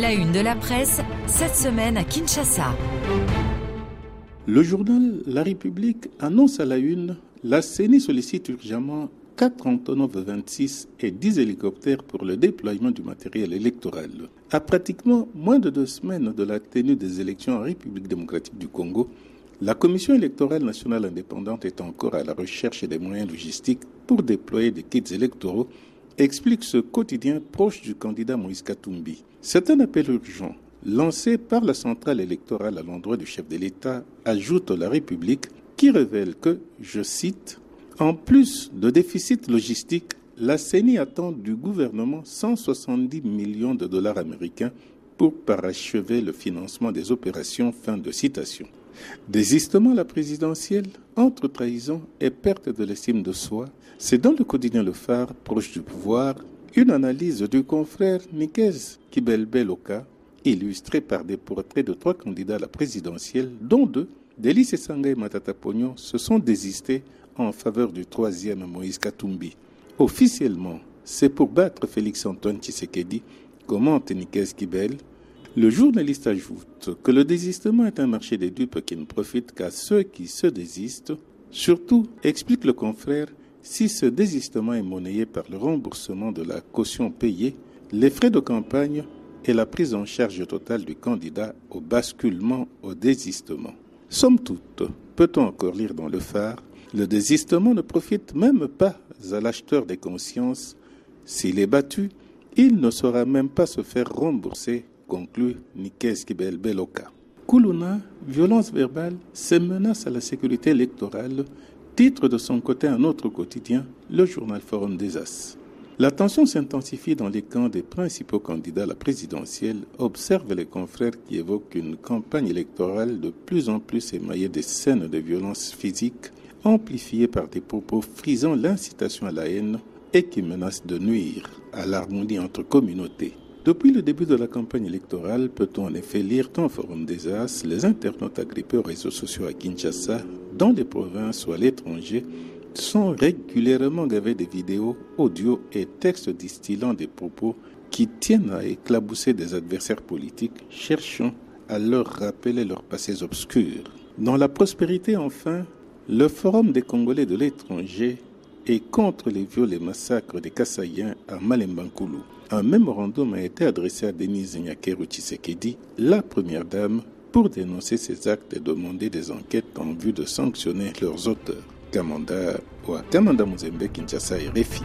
La une de la presse, cette semaine à Kinshasa. Le journal La République annonce à la une la CENI sollicite urgemment 4 Antonov 26 et 10 hélicoptères pour le déploiement du matériel électoral. À pratiquement moins de deux semaines de la tenue des élections en République démocratique du Congo, la Commission électorale nationale indépendante est encore à la recherche des moyens logistiques pour déployer des kits électoraux, explique ce quotidien proche du candidat Moïse Katumbi. C'est un appel urgent lancé par la centrale électorale à l'endroit du chef de l'État, ajoute la République, qui révèle que, je cite, en plus de déficit logistique, la CENI attend du gouvernement 170 millions de dollars américains pour parachever le financement des opérations. Fin de citation. Désistement à la présidentielle, entre trahison et perte de l'estime de soi, c'est dans le quotidien Le Phare, proche du pouvoir, une analyse du confrère Nikez Kibelbeloka, illustrée par des portraits de trois candidats à la présidentielle, dont deux, Delis Sanga et Matata Pognon, se sont désistés en faveur du troisième Moïse Katumbi. Officiellement, c'est pour battre Félix-Antoine Tshisekedi, commente Nikes Kibel. Le journaliste ajoute que le désistement est un marché des dupes qui ne profite qu'à ceux qui se désistent. Surtout, explique le confrère, si ce désistement est monnayé par le remboursement de la caution payée, les frais de campagne et la prise en charge totale du candidat au basculement au désistement. Somme toute, peut-on encore lire dans le phare le désistement ne profite même pas à l'acheteur des consciences. S'il est battu, il ne saura même pas se faire rembourser, conclut Nikes Kibel Beloka. Kuluna, violence verbale, c'est menace à la sécurité électorale, titre de son côté un autre quotidien, le journal Forum des As. La tension s'intensifie dans les camps des principaux candidats à la présidentielle, observent les confrères qui évoquent une campagne électorale de plus en plus émaillée des scènes de violence physique amplifié par des propos frisant l'incitation à la haine et qui menacent de nuire à l'harmonie entre communautés. Depuis le début de la campagne électorale, peut-on en effet lire dans Forum des As les internautes agrippés aux réseaux sociaux à Kinshasa, dans les provinces ou à l'étranger, sont régulièrement gravés des vidéos, audio et textes distillant des propos qui tiennent à éclabousser des adversaires politiques, cherchant à leur rappeler leurs passés obscurs. Dans la prospérité, enfin, le Forum des Congolais de l'étranger est contre les viols et massacres des Kassaïens à Malembankulu. Un mémorandum a été adressé à Denise Nyakeru Tshisekedi, la première dame, pour dénoncer ces actes et demander des enquêtes en vue de sanctionner leurs auteurs. Kamanda ou Kinshasa et Refi.